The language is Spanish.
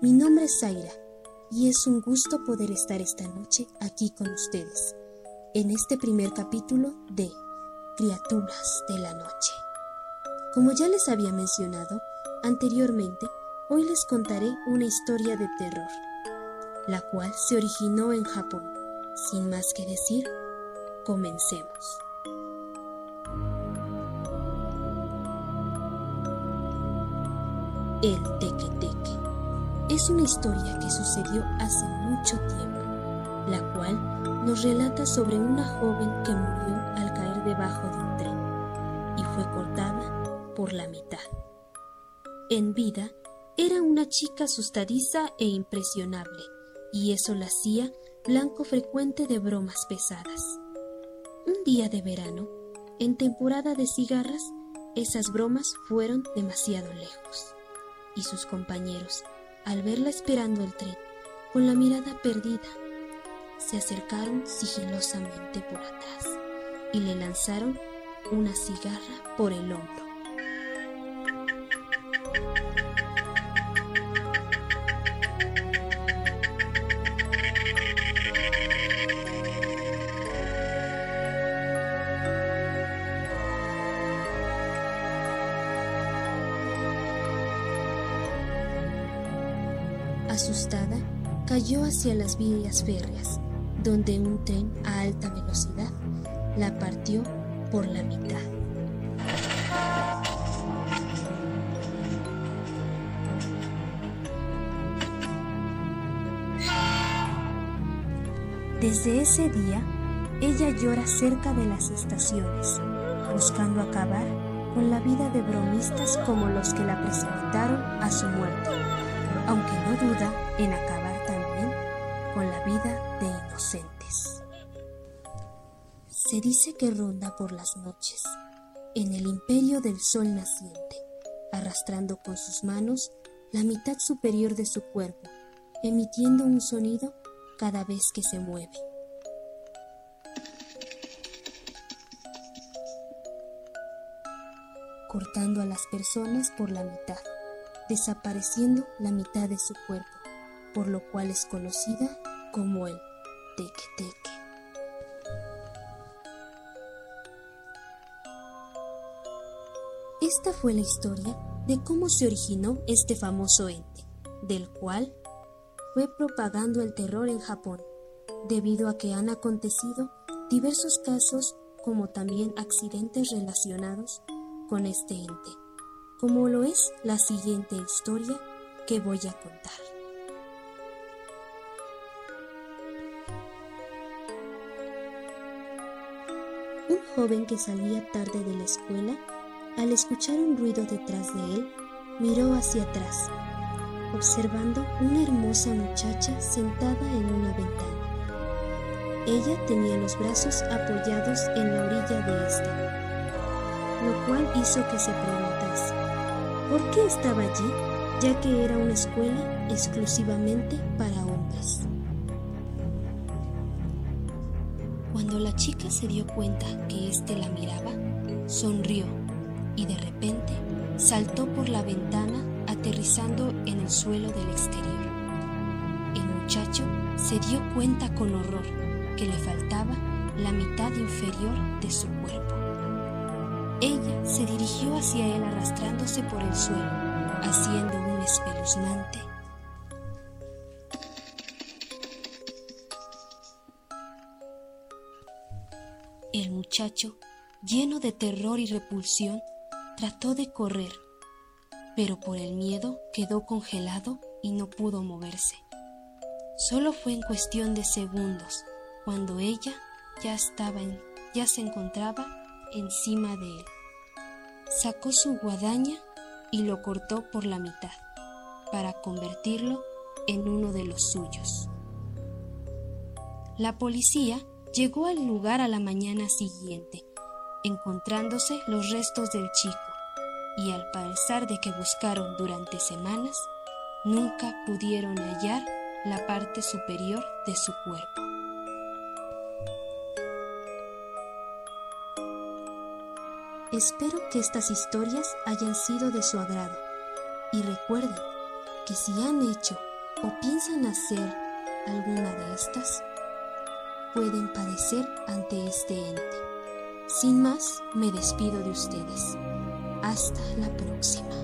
Mi nombre es Zaira y es un gusto poder estar esta noche aquí con ustedes en este primer capítulo de Criaturas de la Noche. Como ya les había mencionado anteriormente, hoy les contaré una historia de terror, la cual se originó en Japón. Sin más que decir, comencemos. El teque-teque es una historia que sucedió hace mucho tiempo, la cual nos relata sobre una joven que murió al caer debajo de un tren y fue cortada por la mitad. En vida, era una chica asustadiza e impresionable, y eso la hacía blanco frecuente de bromas pesadas. Un día de verano, en temporada de cigarras, esas bromas fueron demasiado lejos y sus compañeros, al verla esperando el tren, con la mirada perdida, se acercaron sigilosamente por atrás y le lanzaron una cigarra por el hombro. Asustada, cayó hacia las vías férreas, donde un tren a alta velocidad la partió por la mitad. Desde ese día, ella llora cerca de las estaciones, buscando acabar con la vida de bromistas como los que la precipitaron a su muerte aunque no duda en acabar también con la vida de inocentes. Se dice que ronda por las noches en el imperio del sol naciente, arrastrando con sus manos la mitad superior de su cuerpo, emitiendo un sonido cada vez que se mueve. cortando a las personas por la mitad desapareciendo la mitad de su cuerpo, por lo cual es conocida como el teque-teque. Esta fue la historia de cómo se originó este famoso ente, del cual fue propagando el terror en Japón, debido a que han acontecido diversos casos como también accidentes relacionados con este ente como lo es la siguiente historia que voy a contar. Un joven que salía tarde de la escuela, al escuchar un ruido detrás de él, miró hacia atrás, observando una hermosa muchacha sentada en una ventana. Ella tenía los brazos apoyados en la orilla de esta, lo cual hizo que se preguntase, ¿Por qué estaba allí? Ya que era una escuela exclusivamente para hombres. Cuando la chica se dio cuenta que éste la miraba, sonrió y de repente saltó por la ventana aterrizando en el suelo del exterior. El muchacho se dio cuenta con horror que le faltaba la mitad inferior de su cuerpo. Ella se dirigió hacia él arrastrándose por el suelo, haciendo un espeluznante. El muchacho, lleno de terror y repulsión, trató de correr, pero por el miedo quedó congelado y no pudo moverse. Solo fue en cuestión de segundos cuando ella ya estaba en, ya se encontraba encima de él. Sacó su guadaña y lo cortó por la mitad para convertirlo en uno de los suyos. La policía llegó al lugar a la mañana siguiente, encontrándose los restos del chico, y al pesar de que buscaron durante semanas, nunca pudieron hallar la parte superior de su cuerpo. Espero que estas historias hayan sido de su agrado y recuerden que si han hecho o piensan hacer alguna de estas, pueden padecer ante este ente. Sin más, me despido de ustedes. Hasta la próxima.